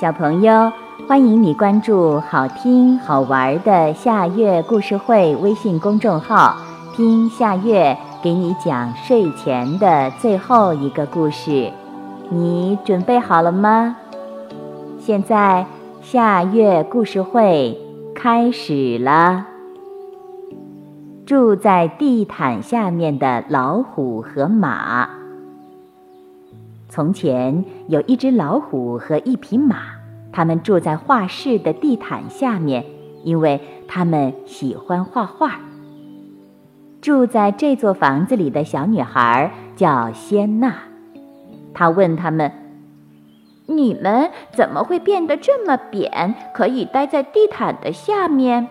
小朋友，欢迎你关注好听好玩的夏月故事会微信公众号，听夏月给你讲睡前的最后一个故事。你准备好了吗？现在夏月故事会开始了。住在地毯下面的老虎和马。从前有一只老虎和一匹马，他们住在画室的地毯下面，因为他们喜欢画画。住在这座房子里的小女孩叫仙娜，她问他们：“你们怎么会变得这么扁，可以待在地毯的下面？”“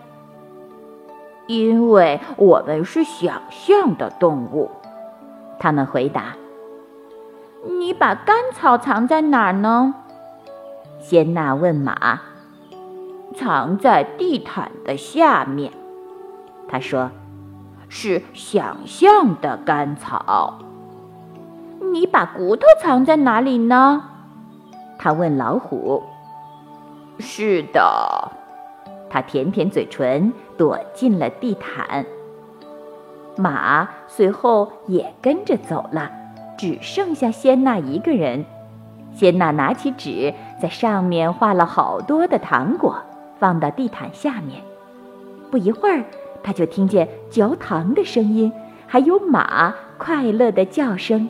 因为我们是想象的动物。”他们回答。你把干草藏在哪儿呢？仙娜问马。藏在地毯的下面，他说，是想象的干草。你把骨头藏在哪里呢？他问老虎。是的，他舔舔嘴唇，躲进了地毯。马随后也跟着走了。只剩下仙娜一个人。仙娜拿起纸，在上面画了好多的糖果，放到地毯下面。不一会儿，她就听见嚼糖的声音，还有马快乐的叫声。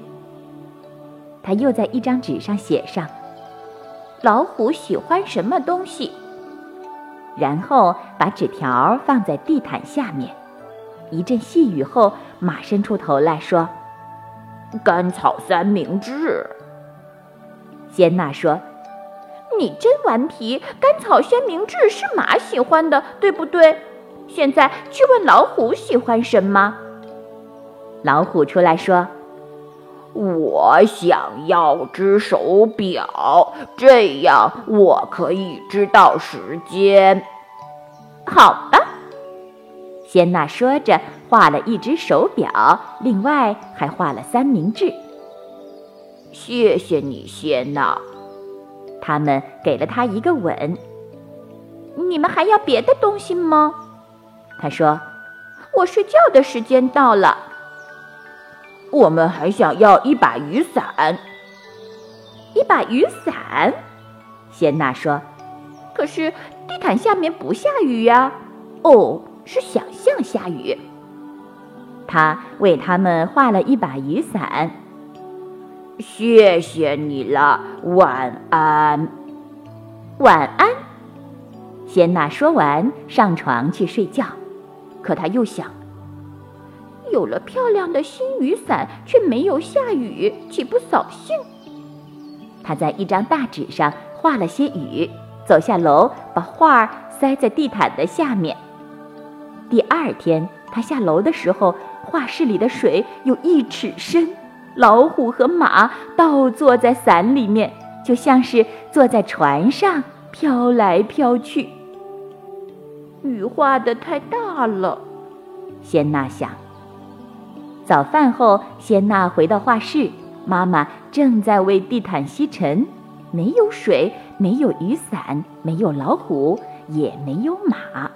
他又在一张纸上写上：“老虎喜欢什么东西。”然后把纸条放在地毯下面。一阵细雨后，马伸出头来说。甘草三明治，仙娜说：“你真顽皮！甘草三明治是马喜欢的，对不对？现在去问老虎喜欢什么。”老虎出来说：“我想要只手表，这样我可以知道时间。”好吧。仙娜说着，画了一只手表，另外还画了三明治。谢谢你，仙娜。他们给了他一个吻。你们还要别的东西吗？他说：“我睡觉的时间到了。”我们还想要一把雨伞。一把雨伞？谢娜说：“可是地毯下面不下雨呀。”哦。是想象下雨。他为他们画了一把雨伞。谢谢你了，晚安。晚安。仙娜说完，上床去睡觉。可她又想，有了漂亮的新雨伞，却没有下雨，岂不扫兴？她在一张大纸上画了些雨，走下楼，把画儿塞在地毯的下面。第二天，她下楼的时候，画室里的水有一尺深，老虎和马倒坐在伞里面，就像是坐在船上飘来飘去。雨画的太大了，仙娜想。早饭后，仙娜回到画室，妈妈正在为地毯吸尘，没有水，没有雨伞，没有老虎，也没有马。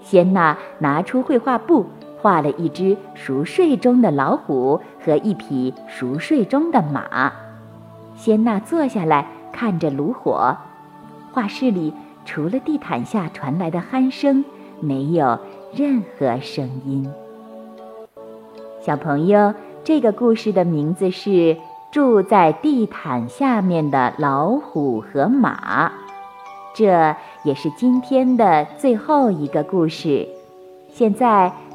仙娜拿出绘画布，画了一只熟睡中的老虎和一匹熟睡中的马。仙娜坐下来看着炉火，画室里除了地毯下传来的鼾声，没有任何声音。小朋友，这个故事的名字是《住在地毯下面的老虎和马》。这也是今天的最后一个故事。现在